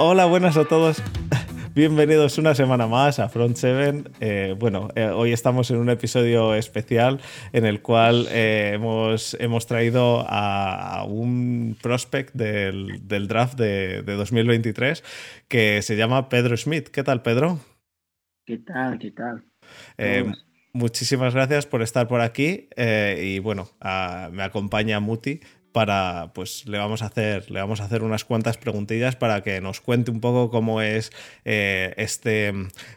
Hola, buenas a todos. Bienvenidos una semana más a Front 7. Eh, bueno, eh, hoy estamos en un episodio especial en el cual eh, hemos, hemos traído a, un prospect del, draft de, 2023 que se llama Pedro Smith. ¿Qué tal, Pedro? ¿Qué tal? ¿Qué tal? muchísimas gracias por estar por aquí y bueno, me acompaña Muti para, pues le vamos a hacer, le vamos a hacer unas cuantas preguntillas para que nos cuente un poco cómo es eh, este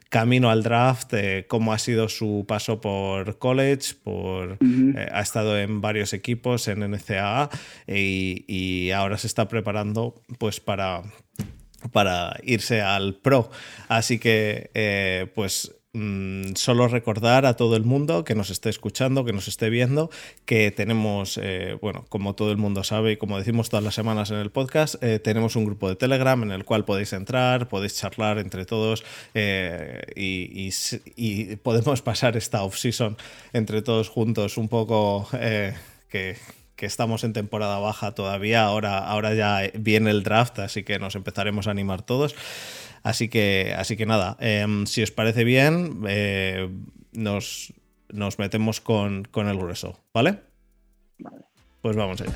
camino al draft, eh, cómo ha sido su paso por college, por, eh, ha estado en varios equipos en NCAA y, y ahora se está preparando pues para para irse al pro. Así que, pues Mm, solo recordar a todo el mundo que nos esté escuchando, que nos esté viendo, que tenemos, eh, bueno, como todo el mundo sabe y como decimos todas las semanas en el podcast, eh, tenemos un grupo de Telegram en el cual podéis entrar, podéis charlar entre todos eh, y, podemos pasar esta off-season entre todos juntos un poco que que estamos en temporada baja todavía, ahora, ahora ya viene el draft, así que nos empezaremos a animar todos. Así que, así que nada, em, si os parece bien, eh, nos, nos, metemos con, con, el grueso, ¿vale? Vale. Pues vamos allá.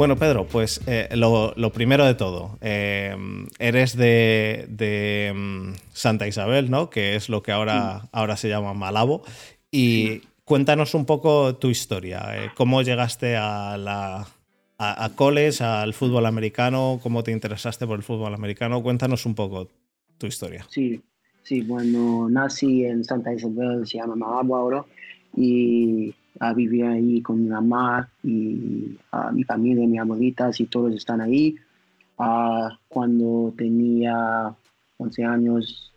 Bueno, Pedro, pues eh, lo, primero de todo, em, eres de, de, em, Santa Isabel, ¿no? Que es lo que ahora, ahora se llama Malabo. Y cuéntanos un poco tu historia. Eh, ¿Cómo llegaste a la a, college, al fútbol americano? ¿Cómo te interesaste por el fútbol americano? Cuéntanos un poco tu historia. Sí, sí, bueno, nací en Santa Isabel, se llama Malabo ahora, y uh, viví ahí con mi mamá y uh, mi familia, mis abuelitas y todos están ahí. Uh, cuando tenía 11 años,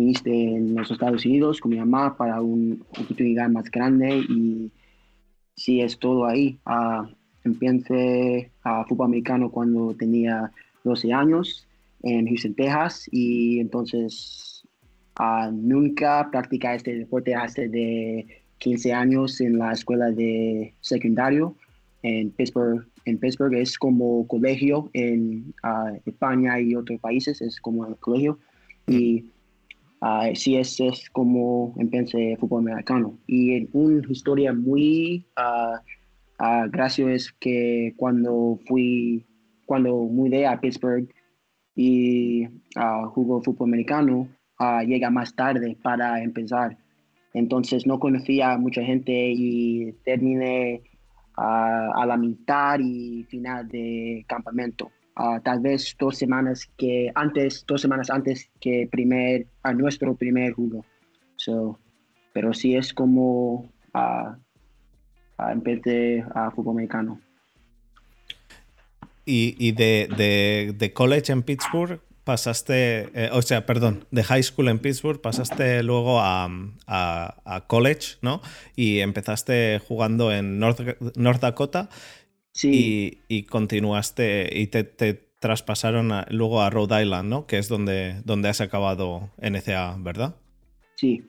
viniste en los Estados Unidos con mi mamá para una oportunidad más grande y sí es todo ahí. Uh, empecé a fútbol americano cuando tenía 12 años en Houston, Texas y entonces uh, nunca practicé este deporte hasta de 15 años en la escuela de secundario en Pittsburgh. En Pittsburgh es como colegio en uh, España y otros países, es como el colegio. Y Uh, sí, es, es como empecé fútbol americano. Y una historia muy uh, uh, graciosa es que cuando fui, cuando mudé a Pittsburgh y jugó fútbol americano, llega más tarde para empezar. Entonces no conocía a mucha gente y terminé a la mitad y final de campamento tal vez dos semanas que antes, dos semanas antes que primer, a nuestro primer juego. So, pero sí es como uh, empecé a fútbol americano. Y, y de, de, de, college en Pittsburgh pasaste, eh, o sea, perdón, de high school en Pittsburgh pasaste luego a, a, a college, ¿no? Y empezaste jugando en North, North Dakota Sí. Y, continuaste y te, traspasaron luego a Rhode Island, ¿no? Que es donde, donde has acabado NCA, ¿verdad? Sí.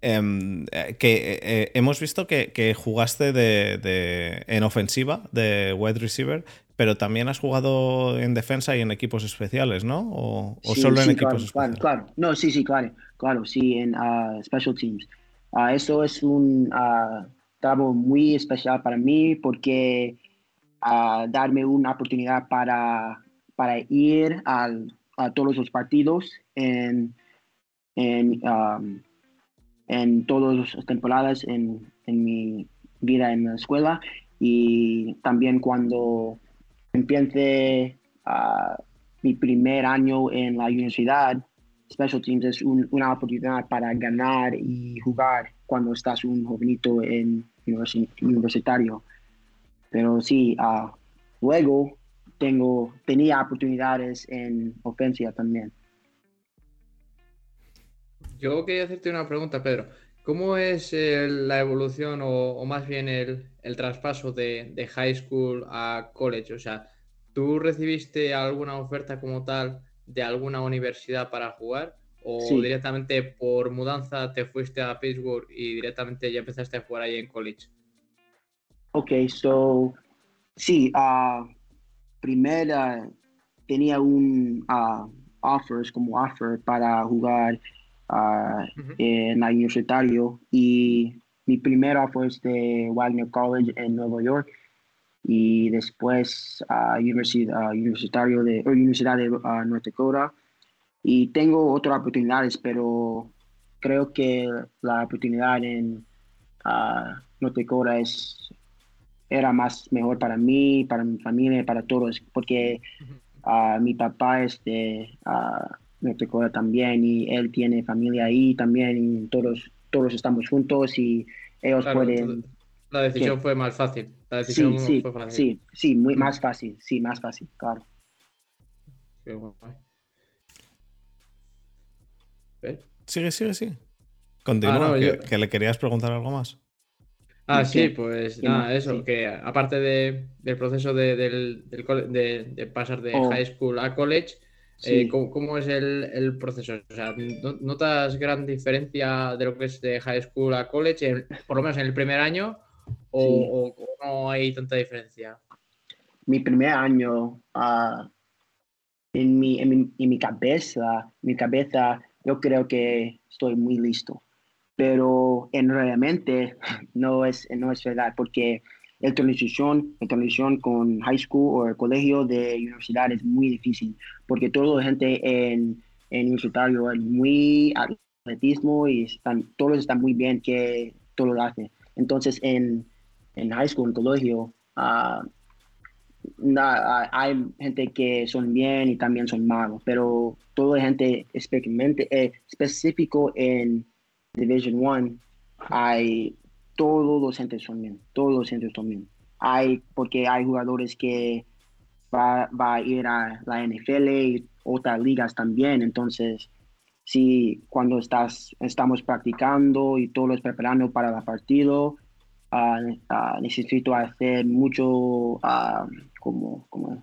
Em, eh, que eh, eh, hemos visto que, jugaste de, en ofensiva, de wide receiver, pero también has jugado en defensa y en equipos especiales, ¿no? ¿O, solo en equipos especiales? Claro, claro. No, sí, sí, claro. Claro, sí, en uh, special teams. Uh, eso es un uh, trabajo muy especial para mí porque a darme una oportunidad para, para ir al, a todos los partidos en, en, um, en todas las temporadas en, en, mi vida en la escuela y también cuando empecé uh, mi primer año en la universidad, Special Teams es una oportunidad para ganar y jugar cuando estás un jovenito en universitario. Pero sí, uh, luego tengo, tenía oportunidades en ofensa también. Yo quería hacerte una pregunta, Pedro. ¿Cómo es eh, la evolución o, más bien el, el traspaso de, de, high school a college? O sea, ¿tú recibiste alguna oferta como tal de alguna universidad para jugar o directamente por mudanza te fuiste a Pittsburgh y directamente ya empezaste a jugar ahí en college? Ok, so, sí, uh, primera tenía un uh, offers como offer para jugar uh, en la universitario. Y mi primer offer es de Wagner College en Nueva York. Y después a universidad, universitario de Universidad de North Dakota. Y tengo otras oportunidades pero creo que la oportunidad en North Dakota es era más mejor para mí, para mi familia, para todos, porque uh, mi papá es de uh, North Dakota también y él tiene familia ahí también y todos, todos estamos juntos y ellos pueden... La decisión fue más fácil. La decisión sí, fue fácil. sí, sí, muy más fácil, sí, más fácil, claro. Qué guay. Sigue, sigue, sigue. Continúa, Ah, no, que, yo- que le querías preguntar algo más. Ah, Sí, pues nada, sí. eso, que aparte de- del proceso de, del, del cole- de- de pasar de Oh. high school a college, Sí. eh, ¿cómo, cómo es el, el proceso? O sea, ¿no- ¿notas gran diferencia de lo que es de high school a college, en- por lo menos en el primer año, o, Sí. o- o no hay tanta diferencia? mi primer año, ah, en, mi, en, mi, en mi cabeza, mi cabeza, yo creo que estoy muy listo. Pero en realmente no es, no es verdad, porque la transición, la transición con high school o el colegio de universidad es muy difícil, porque toda la gente en, en universitario es muy atletismo y están, todos están muy bien que todo lo hacen. Entonces en, en high school, en colegio, na- hay gente que son bien y también son malos, pero toda la gente específicamente, eh, específico en Division One, hay todos los gentes son bien, todos los gentes son bien. Hay, porque hay jugadores que va, va a ir a la NFL y otras ligas también, entonces si cuando estás, estamos practicando y todos preparando para el partido, ah, necesito hacer mucho ah, como, como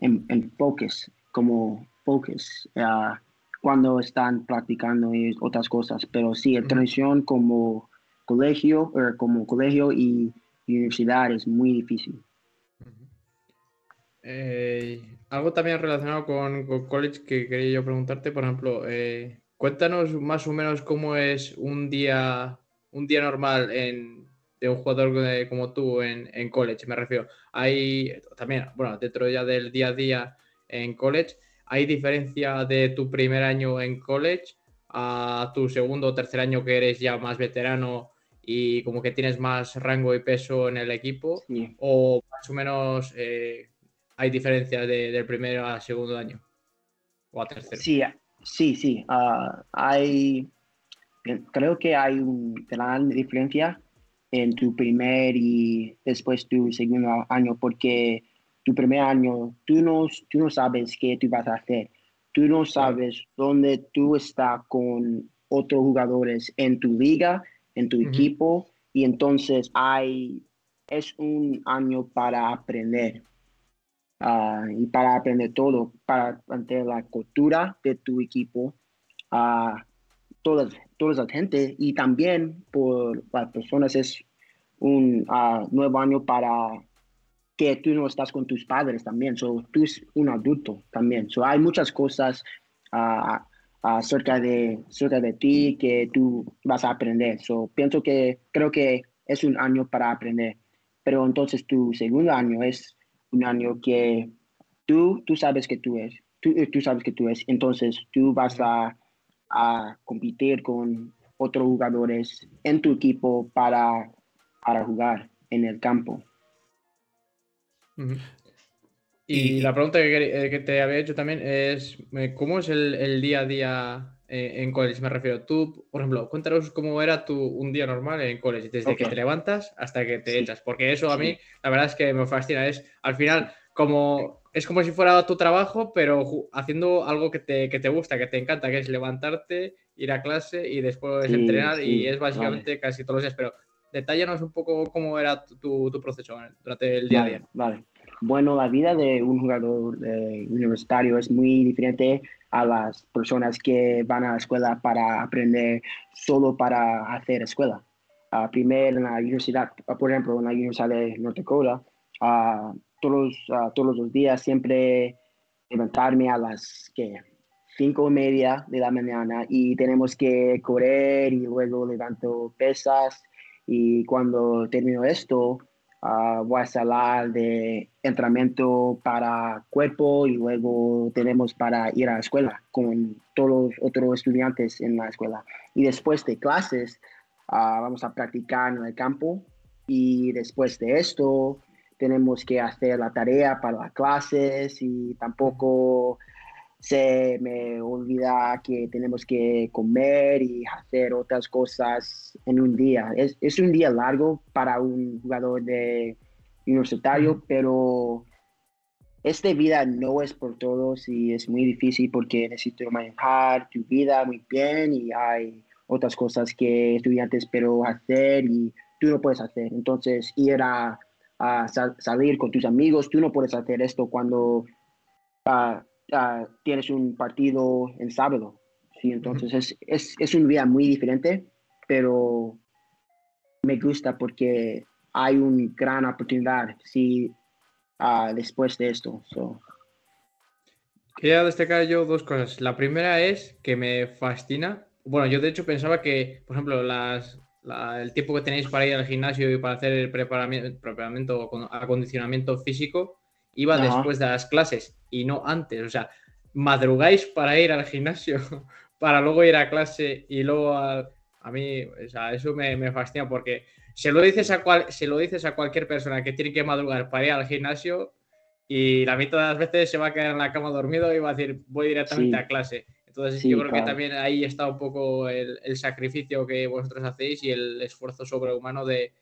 en, en focus, como focus, cuando están practicando y otras cosas. Pero sí, Ujú. transición como colegio, er, como colegio y universidad es muy difícil. Eh, algo también relacionado con, con college que quería yo preguntarte, por ejemplo, eh, cuéntanos más o menos cómo es un día, un día normal en, de un jugador de- como tú en, en college, me refiero. Hay también, bueno, dentro ya del día a día en college, ¿hay diferencia de tu primer año en college a tu segundo o tercer año que eres ya más veterano y como que tienes más rango y peso en el equipo? Sí. o más o menos eh, hay diferencias de- del primero al segundo año o a tercero. Sí, sí, sí. ah, hay, creo que hay una gran diferencia en tu primer y después tu segundo año, porque tu primer año tú no, tú no sabes qué tú vas a hacer. Tú no sabes dónde tú estás con otros jugadores en tu liga, en tu equipo, y entonces hay, es un año para aprender. Ah, y para aprender todo, para aprender la cultura de tu equipo, a todas, toda la gente y también por las personas es un ah, nuevo año para que tú no estás con tus padres también, so, tú es un adulto también. So, hay muchas cosas ah, acerca, de, acerca de ti que tú vas a aprender. So, pienso que creo que es un año para aprender, pero entonces tu segundo año es un año que tú, tú sabes que tú es, tú, eh, tú sabes que tú es, entonces tú vas a, a competir con otros jugadores en tu equipo para, para jugar en el campo. Y, Y- la pregunta que, eh, que te había hecho también es, eh, ¿cómo es el, el día a día eh, en college? Me refiero, tú, por ejemplo, cuéntanos cómo era tu, un día normal en college, desde que te levantas hasta que te Sí. echas, porque eso a Sí. mí, la verdad es que me fascina, es al final como... Es como si fuera tu trabajo, pero haciendo algo que te, que te gusta, que te encanta, que es levantarte, ir a clase y después Sí, entrenar, y sí, es básicamente casi todos los días. Pero detállanos un poco cómo era tu, tu proceso durante el día a día. Vale, vale. Bueno, la vida de un jugador eh, universitario es muy diferente a las personas que van a la escuela para aprender solo para hacer escuela. Uh, primero en la universidad, por ejemplo, en la Universidad de North Dakota, todos, todos los días siempre levantarme a las que cinco y media de la mañana y tenemos que correr y luego levanto pesas y cuando termino esto uh, voy a salir de entrenamiento para cuerpo y luego tenemos para ir a la escuela con todos los otros estudiantes en la escuela. Y después de clases uh, vamos a practicar en el campo. Y después de esto tenemos que hacer la tarea para las clases y tampoco se me olvida que tenemos que comer y hacer otras cosas en un día. Es, es un día largo para un jugador de universitario, pero esta vida no es por todos y es muy difícil porque necesito manejar tu vida muy bien y hay otras cosas que estudiantes pero hacer y tú no puedes hacer. Entonces, ir a, salir con tus amigos, tú no puedes hacer esto cuando... Uh, tienes un partido en sábado. ¿sí? Entonces es, es, es, un día muy diferente, pero me gusta porque hay una gran oportunidad sí, uh, después de esto. Quería destacar yo dos cosas. La primera es que me fascina. Bueno, yo de hecho pensaba que, por ejemplo, las, el tiempo que tenéis para ir al gimnasio y para hacer el preparamiento, preparamiento acondicionamiento físico iba después de las clases y no antes. O sea, madrugáis para ir al gimnasio, para luego ir a clase y luego a, a mí, o sea, eso me, me, fascina porque se lo, dices a cual, se lo dices a cualquier persona que tiene que madrugar para ir al gimnasio y la mitad de las veces se va a quedar en la cama dormido y va a decir voy directamente a clase. Entonces yo creo que también ahí está un poco el, el, sacrificio que vosotros hacéis y el esfuerzo sobrehumano de,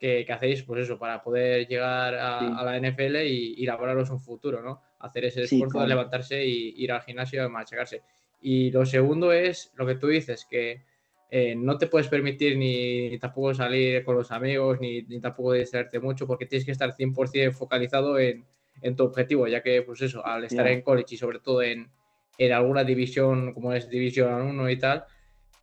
que, hacéis, pues eso, para poder llegar a, la NFL y, y, laboraros un futuro, ¿no? Hacer ese esfuerzo de levantarse y ir al gimnasio y machacarse. Y lo segundo es lo que tú dices, que eh, no te puedes permitir ni, tampoco salir con los amigos, ni, ni, tampoco distraerte mucho, porque tienes que estar 100% focalizado en, en, tu objetivo, ya que, pues eso, al estar en college y sobre todo en, en alguna división como es División 1 y tal,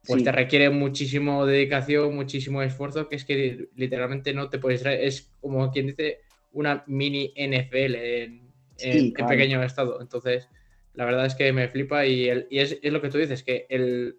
pues te requiere muchísimo dedicación, muchísimo esfuerzo, que es que literalmente no te puedes Es como quien dice una mini NFL en, pequeño estado. Entonces, la verdad es que me flipa y, es, lo que tú dices, que el,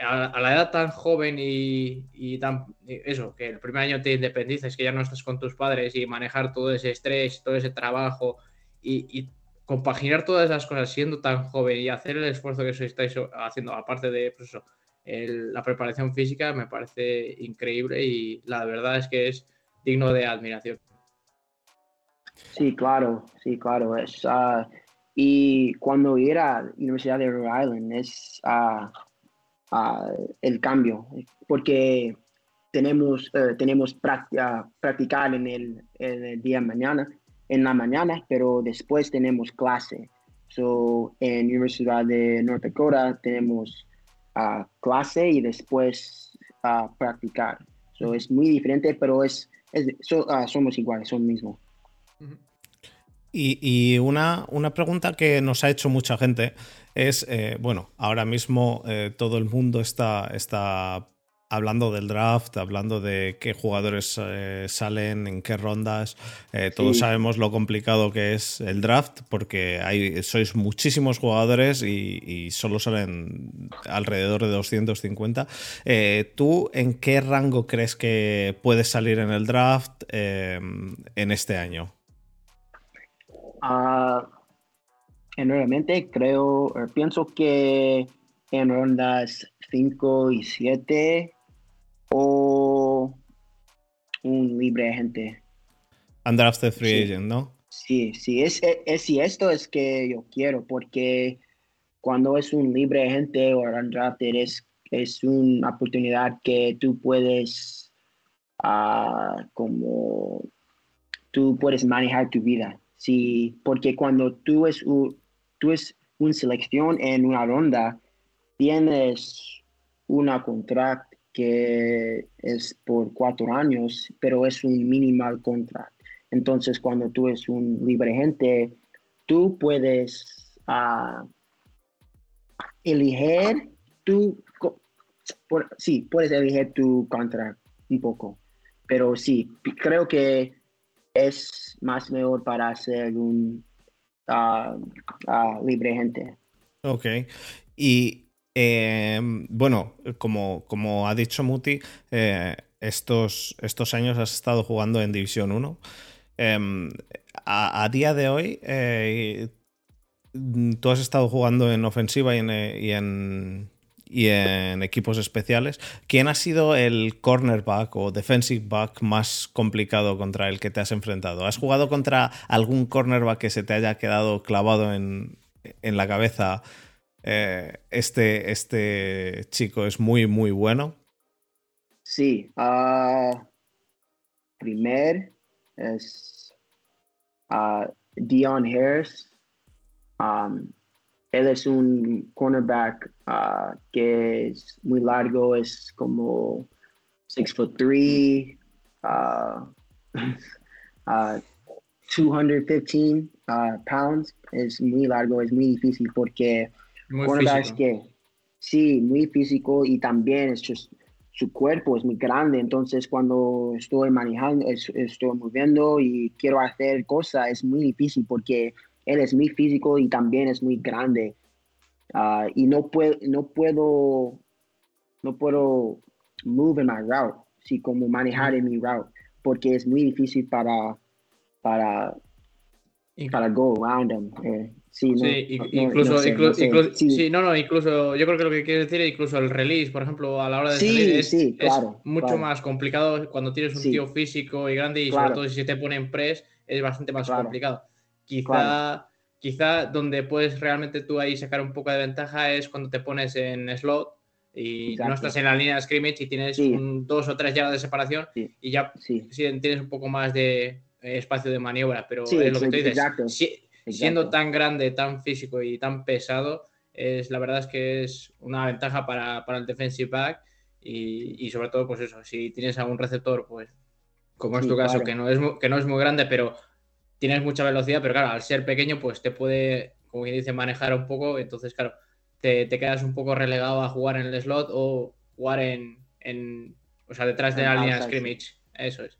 a, la edad tan joven y, tan eso, que el primer año te independices, que ya no estás con tus padres y manejar todo ese estrés, todo ese trabajo y, compaginar todas esas cosas siendo tan joven y hacer el esfuerzo que estáis haciendo, aparte de pues eso, la preparación física me parece increíble y la verdad es que es digno de admiración. Sí, claro, sí, claro. Es, ah, y cuando ir a la Universidad de Rhode Island es uh, el cambio, porque tenemos, uh, tenemos practicar en el, en el día mañana, en la mañana, pero después tenemos clase. So, en Universidad de North Dakota tenemos a clase y después a practicar. So, es muy diferente, pero es, ah, somos iguales, son mismos. Y, una, una, pregunta que nos ha hecho mucha gente es, eh, bueno, ahora mismo eh, todo el mundo está, está hablando del draft, hablando de qué jugadores eh, salen, en qué rondas. Eh, todos sabemos lo complicado que es el draft porque hay, sois muchísimos jugadores y, solo salen alrededor de 250. Eh, ¿Tú en qué rango crees que puedes salir en el draft en este año? Uh, enormemente creo, pienso que en rondas 5 y 7 o un libre agente. Undrafted free agent, ¿no? Sí, sí, es, es, y esto es que yo quiero, porque cuando es un libre agente o undrafted es, es una oportunidad que tú puedes, uh, como, tú puedes manejar tu vida. Sí, porque cuando tú es, un, tú es una selección en una ronda, tienes una contrato que es por cuatro años, pero es un minimal contract. Entonces, cuando tú eres un libre gente, tú puedes uh, elegir tu, sí, puedes elegir tu contrato un poco, pero sí, creo que es más mejor para ser un uh, uh, libre gente. Ok. Y eh, bueno, como, como ha dicho Muti, eh, estos, estos años has estado jugando en División 1. Em, a, día de hoy, eh, tú has estado jugando en ofensiva y en, y en, equipos especiales. ¿Quién ha sido el cornerback o defensive back más complicado contra el que te has enfrentado? ¿Has jugado contra algún cornerback que se te haya quedado clavado en, la cabeza? Eh, este, este chico es muy, muy bueno. Sí. Uh, primer es uh, Dion Harris. Um, él es un cornerback uh, que es muy largo, es como 6 foot 3, uh, uh, 215 uh, pounds. Es muy largo, es muy difícil porque cornerbacks que sí, muy físico y también es just, su cuerpo es muy grande, entonces cuando estoy manejando, estoy moviendo y quiero hacer cosas, es muy difícil porque él es muy físico y también es muy grande. Ah, y no puedo, no puedo, no puedo move en mi route, sí, como manejar en mi route, porque es muy difícil para, para, para go around him. Eh, sí, incluso, sí. no, no, incluso, yo creo que lo que quiere decir es incluso el release, por ejemplo, a la hora de salir es, mucho más complicado cuando tienes un tío físico y grande y sobre todo si se te pone en press es bastante más complicado. Quizá, quizá donde puedes realmente tú ahí sacar un poco de ventaja es cuando te pones en slot y no estás en la línea de scrimmage y tienes un, dos o tres yardas de separación y ya tienes un poco más de espacio de maniobra, pero es lo que tú dices. Siendo tan grande, tan físico y tan pesado, es, la verdad es que es una ventaja para, el defensive back y, sobre todo, pues eso, si tienes algún receptor, pues como es tu caso, que, no es, que no es muy grande, pero tienes mucha velocidad, pero claro, al ser pequeño, pues te puede, como quien dice, manejar un poco, entonces, claro, te, quedas un poco relegado a jugar en el slot o jugar en, en o sea, detrás de la línea de scrimmage. Eso es.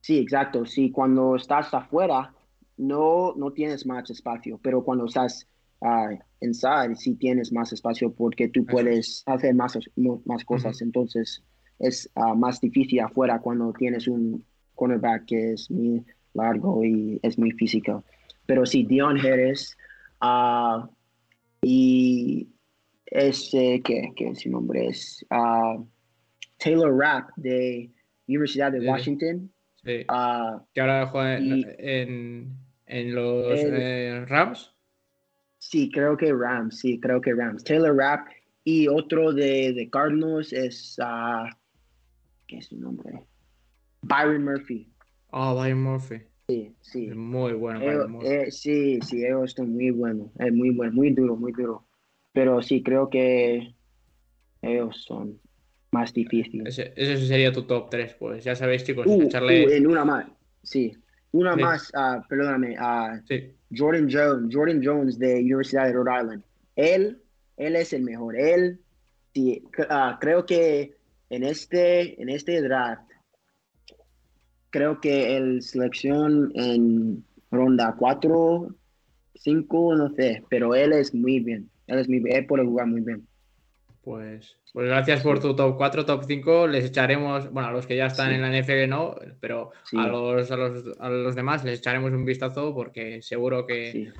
Sí, exacto. Sí, cuando estás afuera, no, no tienes más espacio, pero cuando estás uh, inside, sí tienes más espacio porque tú puedes hacer más, más cosas. Entonces, es ah, más difícil afuera cuando tienes un cornerback que es muy largo y es muy físico. Pero sí, Dion Harris uh, y ese, que, que su nombre es Taylor Rapp de Universidad de Washington. Sí. que ahora juega en, en, los eh, Rams. Sí, creo que Rams, sí, creo que Rams. Taylor Rapp y otro de, de Cardinals es, ¿qué es su nombre? Byron Murphy. Ah, Byron Murphy. Sí, sí. muy bueno. Eh, sí, sí, ellos están muy buenos. Es muy bueno, muy duro, muy duro. Pero sí, creo que ellos son más difíciles. Ese, sería tu top 3, pues. Ya sabéis, chicos, uh, echarle... Uh, en una más, sí. Una más, uh, perdóname, uh, sí. Jordan Jones, Jordan Jones de Universidad de Rhode Island. Él, él es el mejor. Él, sí, creo que en este, en este draft creo que el selección en ronda 4, 5, no sé, pero él es muy bien. Él es muy bien, él puede jugar muy bien. Pues, pues gracias por tu top 4, top 5. Les echaremos, bueno, a los que ya están en la NFL no, pero a, los, a, los, a, los, demás les echaremos un vistazo porque seguro que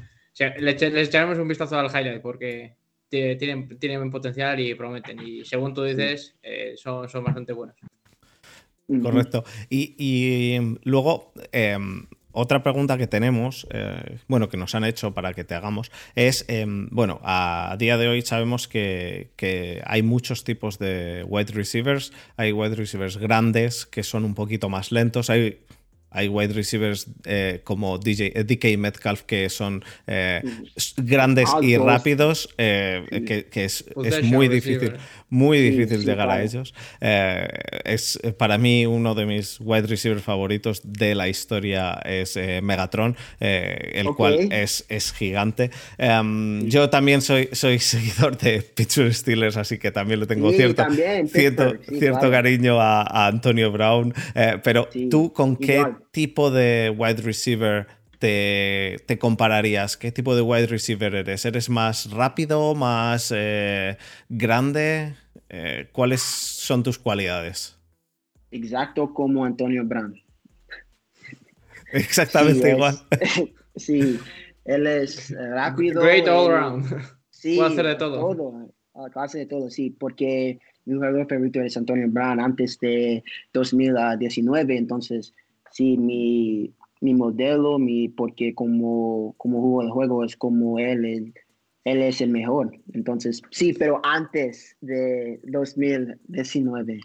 les, echaremos un vistazo al highlight porque tienen, tienen potencial y prometen. Y según tú dices, eh, son, son bastante buenos. Correcto. Y, luego, em, otra pregunta que tenemos, eh, bueno, que nos han hecho para que te hagamos, es, em, bueno, a día de hoy sabemos que, hay muchos tipos de wide receivers. Hay wide receivers grandes que son un poquito más lentos. Hay hay wide receivers eh, como DJ, eh, DK Metcalf que son grandes y rápidos, que, es, muy difícil, muy difícil llegar a ellos. es para mí uno de mis wide receivers favoritos de la historia es Megatron, el cual es, es gigante. Em, yo también soy, soy seguidor de Pittsburgh Steelers, así que también le tengo cierto, cierto, cierto cariño a, Antonio Brown. pero tú, ¿con qué tipo de wide receiver te, compararías? ¿Qué tipo de wide receiver eres? ¿Eres más rápido, más eh, grande? Eh, ¿Cuáles son tus cualidades? Exacto como Antonio Brown. Exactamente igual. sí, él es rápido. Great all around. Sí, puede hacer de todo. todo. Hace de todo, sí, porque mi jugador favorito es Antonio Brown antes de 2019, entonces sí, mi, mi modelo, mi, porque como, como juego de juego es como él, él, es el mejor. Entonces, sí, pero antes de 2019.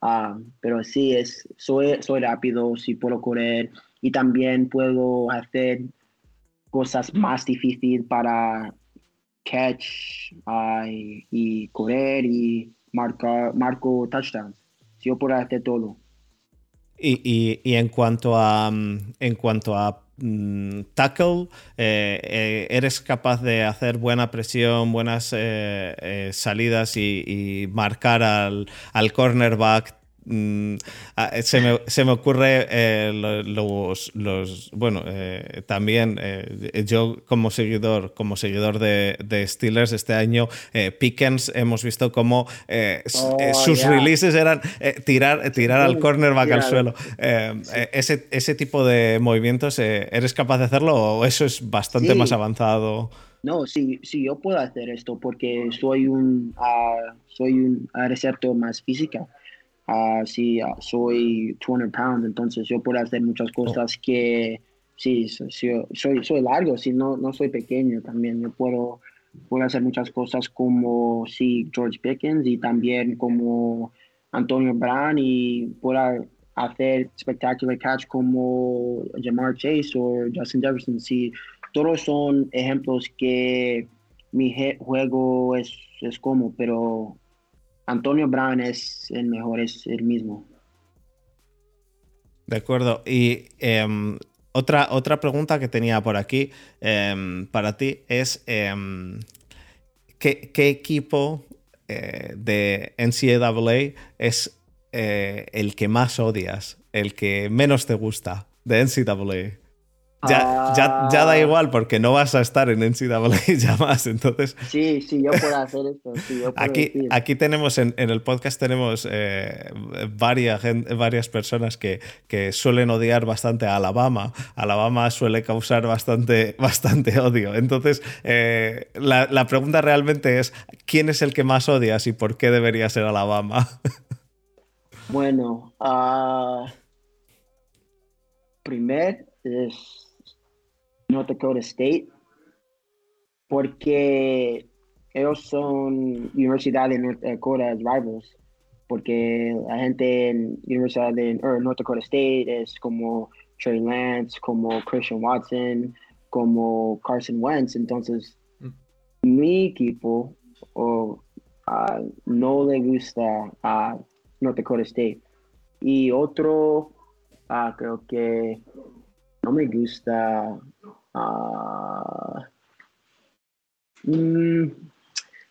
Ah, pero sí, es, soy, soy rápido, sí puedo correr y también puedo hacer cosas más difíciles para catch ah, y, correr y marcar, marco touchdowns. Yo puedo hacer todo. Y, en cuanto a, mm, en cuanto a mm, tackle, eh, eh, eres capaz de hacer buena presión, buenas eh, salidas y, y, marcar al, al cornerback Mm, ah, eh, se, me, se, me, ocurre eh, los, los, bueno eh, también yo como seguidor como seguidor de, de Steelers este año Pickens hemos visto como oh, sus releases eran tirar tirar al cornerback al suelo. Ese, ese tipo de movimientos eres capaz de hacerlo o eso es bastante más avanzado no, sí, sí, yo puedo hacer esto porque soy un, uh, soy un receptor más física. Uh, sí, uh, soy 200 pounds, entonces yo puedo hacer muchas oh. cosas que, sí, soy, soy, largo, sí, no, no soy pequeño también, yo puedo, puedo hacer muchas cosas como, sí, George Pickens y también como Antonio Brown y puedo hacer spectacular catch como Jamar Chase o Justin Jefferson, sí, todos son ejemplos que mi juego es, es como, pero Antonio Brown es el mejor, es el mismo. De acuerdo. Y em, otra, otra pregunta que tenía por aquí em, para ti es em, ¿qué, equipo eh, de NCAA es eh, el que más odias, el que menos te gusta de NCAA? Ya, ya, ya, da ah. igual porque no vas a estar en NCAA ya más, entonces... Sí, sí, yo puedo hacer esto. aquí, aquí tenemos, en, el podcast tenemos eh, varias, varias personas que, que, suelen odiar bastante a Alabama. Alabama suele causar bastante, bastante odio. Entonces, eh, la, la, pregunta realmente es, ¿quién es el que más odias y por qué debería ser Alabama? bueno, uh, primer es North Dakota State, porque ellos son Universidad de North Dakota rivals, porque la gente en Universidad de North Dakota State es como Trey Lance, como Christian Watson, como Carson Wentz, entonces mm. mi equipo ah, no le gusta a North Dakota State. Y otro, uh, creo que no me gusta Ah, mm,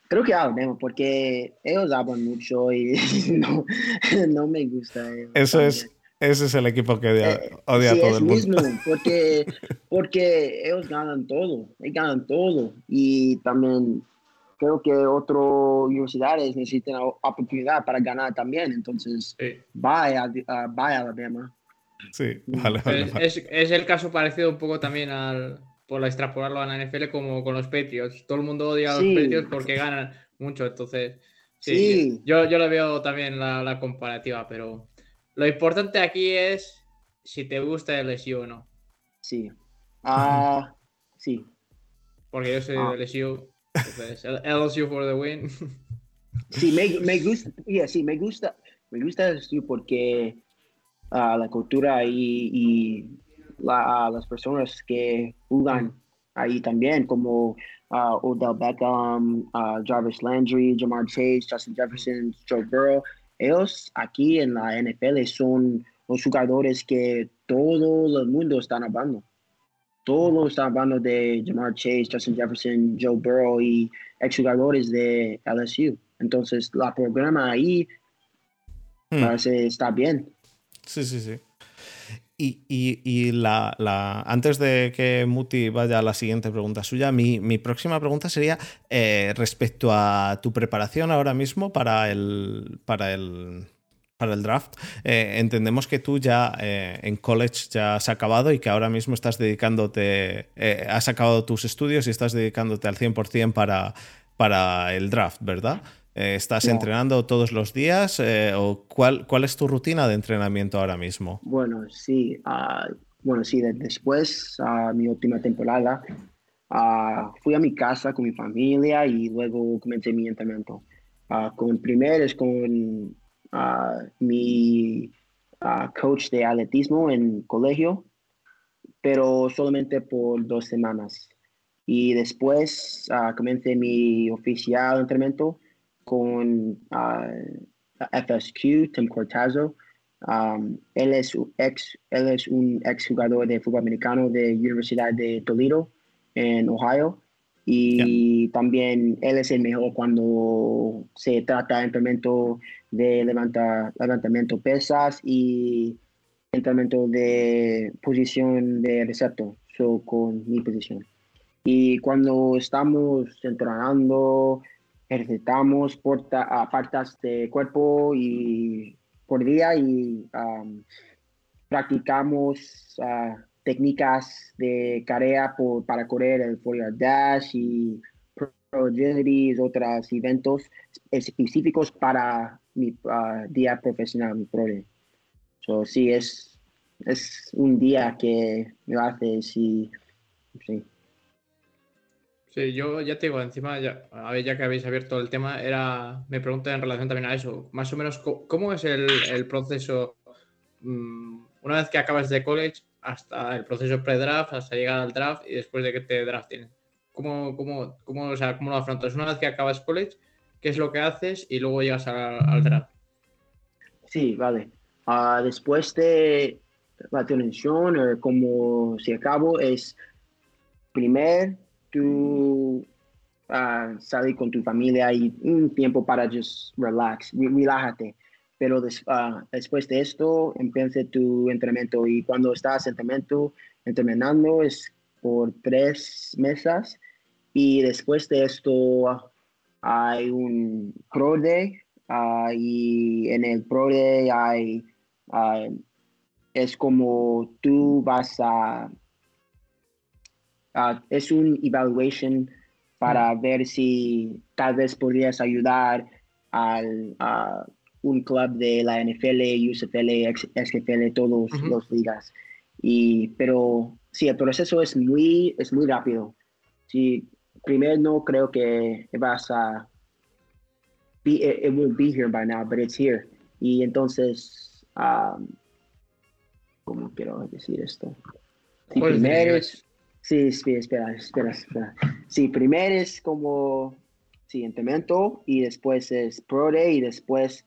creo que Alabama, porque ellos hablan mucho y no, me gusta. Eso es, ese es el equipo que odia, eh, a todo el mundo. Mismo, porque, porque ellos ganan todo, ellos ganan todo. Y también creo que otras universidades necesitan oportunidad para ganar también. Entonces, vaya, vaya Alabama. Sí, vale, Es, el caso parecido un poco también al, por extrapolarlo a la NFL como con los Patriots. Todo el mundo odia a los Patriots porque ganan mucho, entonces sí, Yo, yo lo veo también la, la, comparativa, pero lo importante aquí es si te gusta el LSU o no. Sí. Ah, sí. Porque yo soy ah. de LSU, entonces LSU for the win. Sí, me, me gusta, sí, me gusta, me gusta LSU porque la cultura y, las personas que jugan ahí también, como Odell Beckham, Jarvis Landry, Jamar Chase, Justin Jefferson, Joe Burrow. Ellos aquí en la NFL son los jugadores que todo el mundo está hablando. Todos están hablando de Jamar Chase, Justin Jefferson, Joe Burrow y exjugadores de LSU. Entonces, la programa ahí hmm. parece está bien. Sí, sí, sí. Y, la, antes de que Muti vaya a la siguiente pregunta suya, mi, próxima pregunta sería eh, respecto a tu preparación ahora mismo para el, para el, para el draft. Eh, entendemos que tú ya eh, en college ya has acabado y que ahora mismo estás dedicándote, has acabado tus estudios y estás dedicándote al 100% para, para el draft, ¿verdad? Eh, ¿Estás entrenando todos los días? Eh, ¿O cuál, cuál es tu rutina de entrenamiento ahora mismo? Bueno, sí. Ah, bueno, sí, después a mi última temporada ah, fui a mi casa con mi familia y luego comencé mi entrenamiento. Con primer es con mi coach de atletismo en colegio, pero solamente por dos semanas. Y después comencé mi oficial entrenamiento con uh, FSQ, Tim Cortazo. Um, él, es ex, él es un ex jugador de fútbol americano de Universidad de Toledo en Ohio. Y también él es el mejor cuando se trata de entrenamiento de levanta, levantamiento pesas y entrenamiento de posición de receptor, so, con mi posición. Y cuando estamos entrenando, ejercitamos porta, partes de cuerpo y por día y practicamos técnicas de carrera por, para correr el 4 dash y agility, otros eventos específicos para mi día profesional, mi pro So, sí, es, es un día que me hace, sí, sí. Sí, yo ya te digo, encima, ya, a ver, ya que habéis abierto el tema, era, me pregunta en relación también a eso, más o menos, ¿cómo es el, el proceso mm, una vez que acabas de college hasta el proceso pre-draft, hasta llegar al draft y después de que te draften? ¿Cómo, cómo, cómo, o sea, ¿Cómo lo afrontas? Una vez que acabas college, ¿qué es lo que haces y luego llegas al, draft? Sí, vale. Ah, después de la transición, o como si acabo, es primer tú uh, con tu familia y un tiempo para just relax, relájate. Pero ah, después de esto, empieza tu entrenamiento y cuando estás entrenamiento, entrenando es por tres meses y después de esto hay un Pro Day y en el Pro Day hay, es como tú vas a Ah, es un evaluation para ver si tal vez podrías ayudar al, a un club de la NFL, USFL, XFL, todos los ligas. Y, pero sí, el proceso es muy, es muy rápido. Sí, primero no creo que vas a... Be, it, won't be here by now, but it's here. Y entonces, um, ¿cómo quiero decir esto? Primero es, Sí, sí, espera, espera, espera. Sí, primero es como, entrenamiento y después es Pro Day y después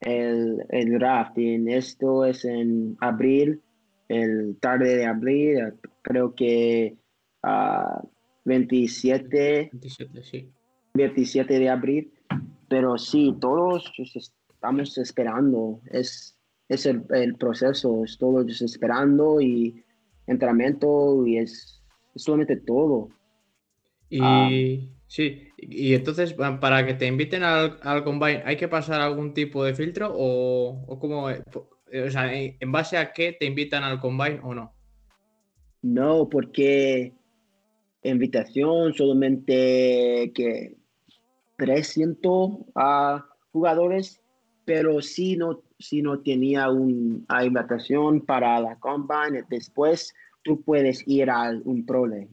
el, el drafting. Esto es en abril, el tarde de abril, creo que 27, 27, sí. 27 de abril. Pero sí, todos estamos esperando. Es, es el, el proceso, es todos esperando y entrenamiento y es solamente todo. Y ah. sí, y entonces para que te inviten al, al, combine, ¿hay que pasar algún tipo de filtro o, o cómo, eh, o sea, en base a qué te invitan al combine o no? No, porque invitación solamente que 300 uh, jugadores, pero si no, si no tenía una invitación para la combine después tú puedes ir a un prole.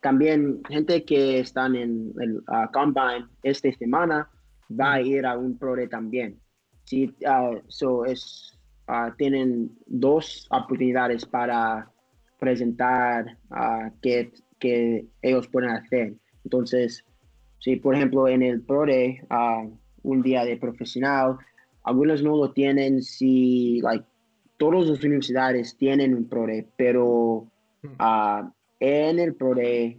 también gente que están en el Combine esta semana va a ir a un prole también. Sí, uh, es ah, tienen dos oportunidades para presentar uh, qué, ellos pueden hacer. Entonces, si por ejemplo en el Pro Day, un día de profesional, algunos no lo tienen, si, like, todas las universidades tienen un Pro Day, pero hmm. en el Pro Day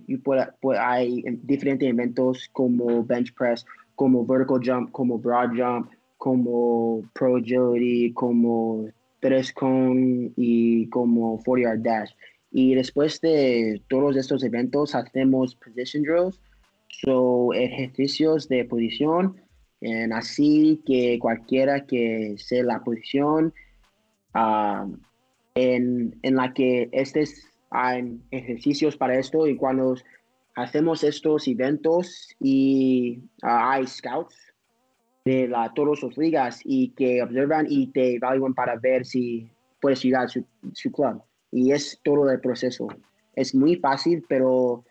hay diferentes eventos como bench press, como vertical jump, como broad jump, como pro agility, como tres con y como 40 yard dash. Y después de todos estos eventos hacemos position drills, so ejercicios de posición, en así que cualquiera que sea la posición ah, en, en, la que estés hay ejercicios para esto y cuando hacemos estos eventos y ah, hay scouts de la, todas las ligas y que observan y te evalúan para ver si puedes llegar a su, su club. Y es todo el proceso. Es muy fácil, pero,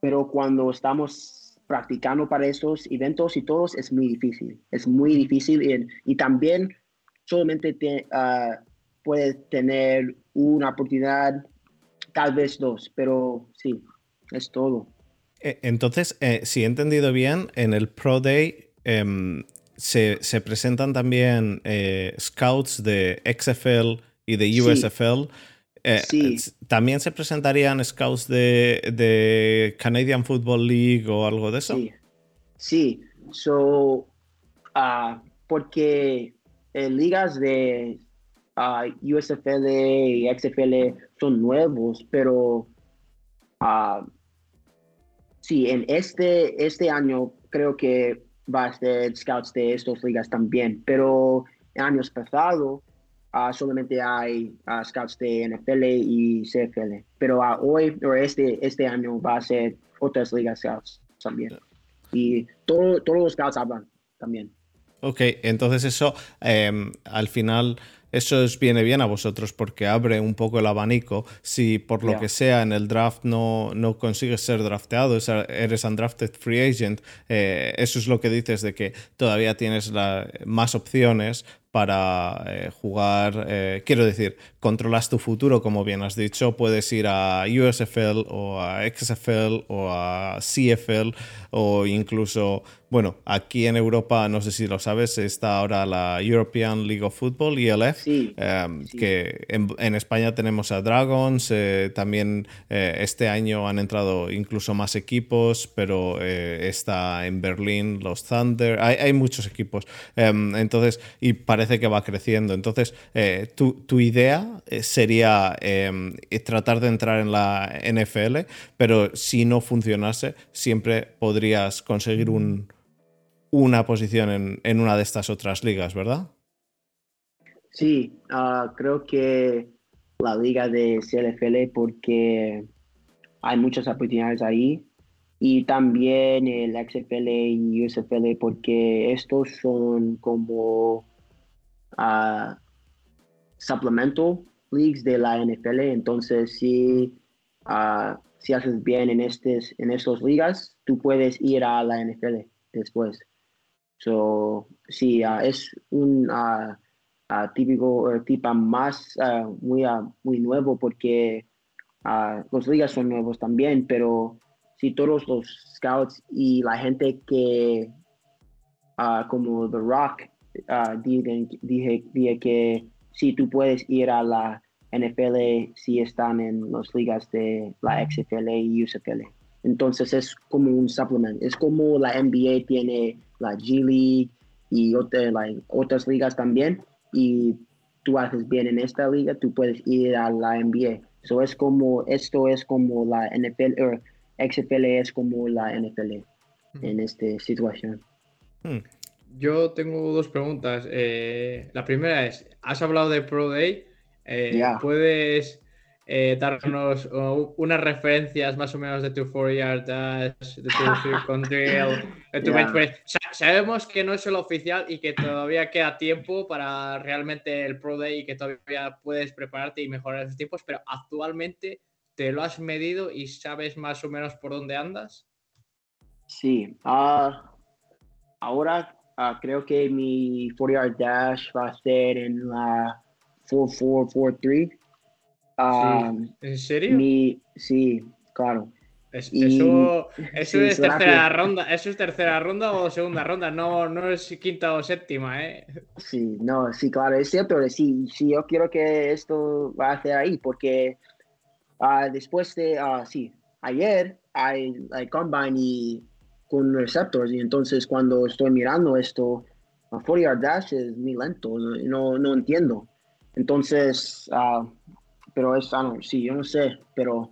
pero cuando estamos practicando para estos eventos y todos, es muy difícil. Es muy difícil y, y también solamente te, uh, puedes tener una oportunidad, tal vez dos, pero sí, es todo. E, entonces, eh, si he entendido bien, en el Pro Day em, se, se, presentan también eh, scouts de XFL y de USFL. Eh, ¿También se presentarían scouts de, de, Canadian Football League o algo de eso? Sí, sí. So, uh, porque ligas de uh, USFL y XFL son nuevos, pero uh, sí, en este, este año creo que va a ser scouts de estas ligas también, pero en años pasados uh, solamente hay scouts de NFL y CFL, pero hoy o este, este año va a ser otras ligas scouts también. Y todo, todos los scouts hablan también. Ok, entonces eso eh, al final eso os viene bien a vosotros porque abre un poco el abanico. Si por lo que sea en el draft no, no consigues ser drafteado, eres undrafted free agent, eh, eso es lo que dices de que todavía tienes la, más opciones para eh, jugar, eh, quiero decir, controlas tu futuro, como bien has dicho, puedes ir a USFL o a XFL o a CFL o incluso, bueno, aquí en Europa, no sé si lo sabes, está ahora la European League of Football, ILF, em, que en, España tenemos a Dragons, eh, también este año han entrado incluso más equipos, pero está en Berlín los Thunder, hay, hay muchos equipos, em, entonces, y parece que va creciendo. Entonces, eh, tu, idea eh, sería em, tratar de entrar en la NFL, pero si no funcionase, siempre podrías conseguir un, una posición en, una de estas otras ligas, ¿verdad? Sí, ah, creo que la liga de CLFL porque hay muchas oportunidades ahí y también el XFL y USFL porque estos son como a supplemental leagues de la NFL. Entonces, si, uh, si haces bien en, estes, en estas ligas, tú puedes ir a la NFL después. So, sí, uh, es un uh, típico tipo más muy, muy nuevo porque las ligas son nuevos también, pero si todos los scouts y la gente que, como The Rock, uh, dije, dije, que si tú puedes ir a la NFL si están en las ligas de la XFL y USFL. Entonces es como un suplemento. Es como la NBA tiene la G League y otras ligas también. Y tú haces bien en esta liga, tú puedes ir a la NBA. So es como, esto es como la NFL, o XFL es como la NFL en esta situación. Hmm. Yo tengo dos preguntas. Eh, la primera es, has hablado de Pro Day. Eh, ¿Puedes eh, darnos unas referencias más o menos de tu 4 yard dash, de tu drill, de tu bench sabemos que no es el oficial y que todavía queda tiempo para realmente el Pro Day y que todavía puedes prepararte y mejorar esos tiempos, pero actualmente te lo has medido y sabes más o menos por dónde andas. Sí, ah, ahora Ah, creo que mi 40 yard dash va a ser en la 4-4-4-3. Um, ¿En serio? mi, sí, claro. Es- y- eso eso sí, es tercera que- ronda. Eso es tercera ronda o segunda ronda. No, no es quinta o séptima, ¿eh? Sí, no, sí, claro, es cierto. Sí, sí, yo quiero que esto va a ser ahí, porque ah, después de, ah, sí, ayer hay, hay combine y con receptors, y entonces cuando estoy mirando esto, a 40 yard dash es muy lento, no, no, entiendo. Entonces, ah, pero es, ah, no, sí, yo no sé, pero